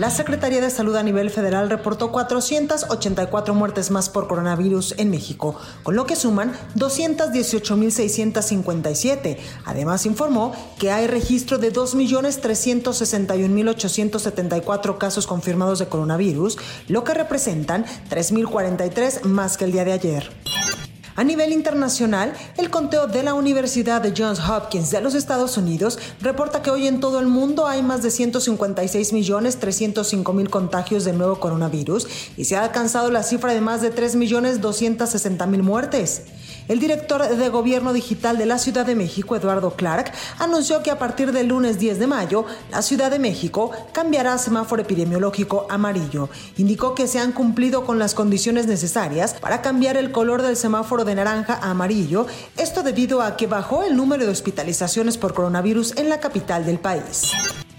La Secretaría de Salud a nivel federal reportó 484 muertes más por coronavirus en México, con lo que suman 218.657. Además informó que hay registro de 2.361.874 casos confirmados de coronavirus, lo que representan 3.043 más que el día de ayer. A nivel internacional, el conteo de la Universidad de Johns Hopkins de los Estados Unidos reporta que hoy en todo el mundo hay más de 156 millones 305 mil contagios del nuevo coronavirus y se ha alcanzado la cifra de más de 3 millones 260 mil muertes. El director de Gobierno Digital de la Ciudad de México, Eduardo Clark, anunció que a partir del lunes 10 de mayo, la Ciudad de México cambiará a semáforo epidemiológico amarillo. Indicó que se han cumplido con las condiciones necesarias para cambiar el color del semáforo de naranja a amarillo, esto debido a que bajó el número de hospitalizaciones por coronavirus en la capital del país.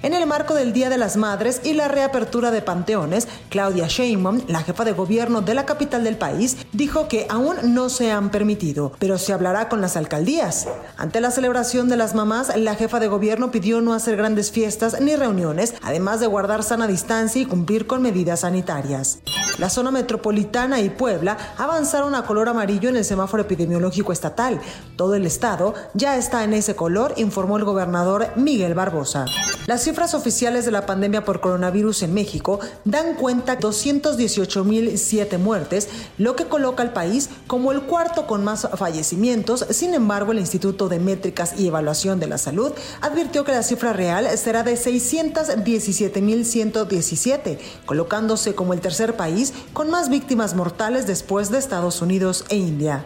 En el marco del Día de las Madres y la reapertura de panteones, Claudia Sheinbaum, la jefa de gobierno de la capital del país, dijo que aún no se han permitido, pero se hablará con las alcaldías. Ante la celebración de las mamás, la jefa de gobierno pidió no hacer grandes fiestas ni reuniones, además de guardar sana distancia y cumplir con medidas sanitarias. La zona metropolitana y Puebla avanzaron a color amarillo en el semáforo epidemiológico estatal. Todo el estado ya está en ese color, informó el gobernador Miguel Barbosa. Las cifras oficiales de la pandemia por coronavirus en México dan cuenta de 218.007 muertes, lo que coloca al país como el cuarto con más fallecimientos. Sin embargo, el Instituto de Métricas y Evaluación de la Salud advirtió que la cifra real será de 617.117, colocándose como el tercer país con más víctimas mortales después de Estados Unidos e India.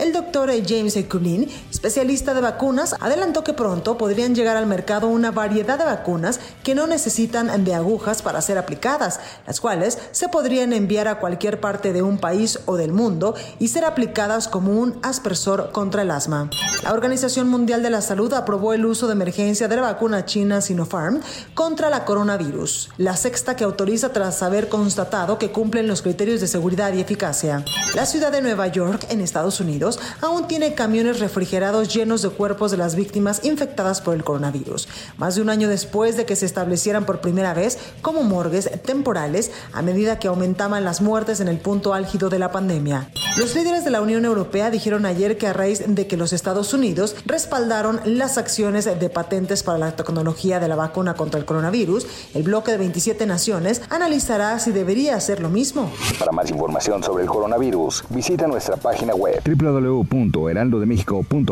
El doctor James Cullen, especialista de vacunas, adelantó que pronto podrían llegar al mercado una variedad de vacunas que no necesitan de agujas para ser aplicadas, las cuales se podrían enviar a cualquier parte de un país o del mundo y ser aplicadas como un aspersor contra el asma. La Organización Mundial de la Salud aprobó el uso de emergencia de la vacuna china Sinopharm contra la coronavirus, la sexta que autoriza tras haber constatado que cumplen los criterios de seguridad y eficacia. La ciudad de Nueva York, en Estados Unidos, aún tiene camiones refrigerados llenos de cuerpos de las víctimas infectadas por el coronavirus. Más de un año después de que se establecieran por primera vez como morgues temporales a medida que aumentaban las muertes en el punto álgido de la pandemia. Los líderes de la Unión Europea dijeron ayer que a raíz de que los Estados Unidos respaldaron las acciones de patentes para la tecnología de la vacuna contra el coronavirus, el bloque de 27 naciones analizará si debería hacer lo mismo. Para más información sobre el coronavirus, visita nuestra página web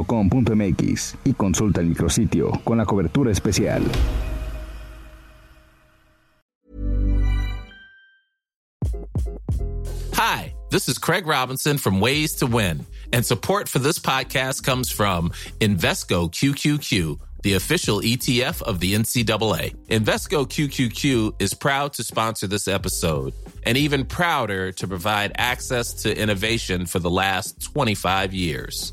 www.heraldodemexico.com.mx y consulta el micrositio con la cobertura especial. Hi, this is Craig Robinson from Ways to Win, and support for this podcast comes from Invesco QQQ the official ETF of the NCAA. Invesco QQQ is proud to sponsor this episode and even prouder to provide access to innovation for the last 25 years.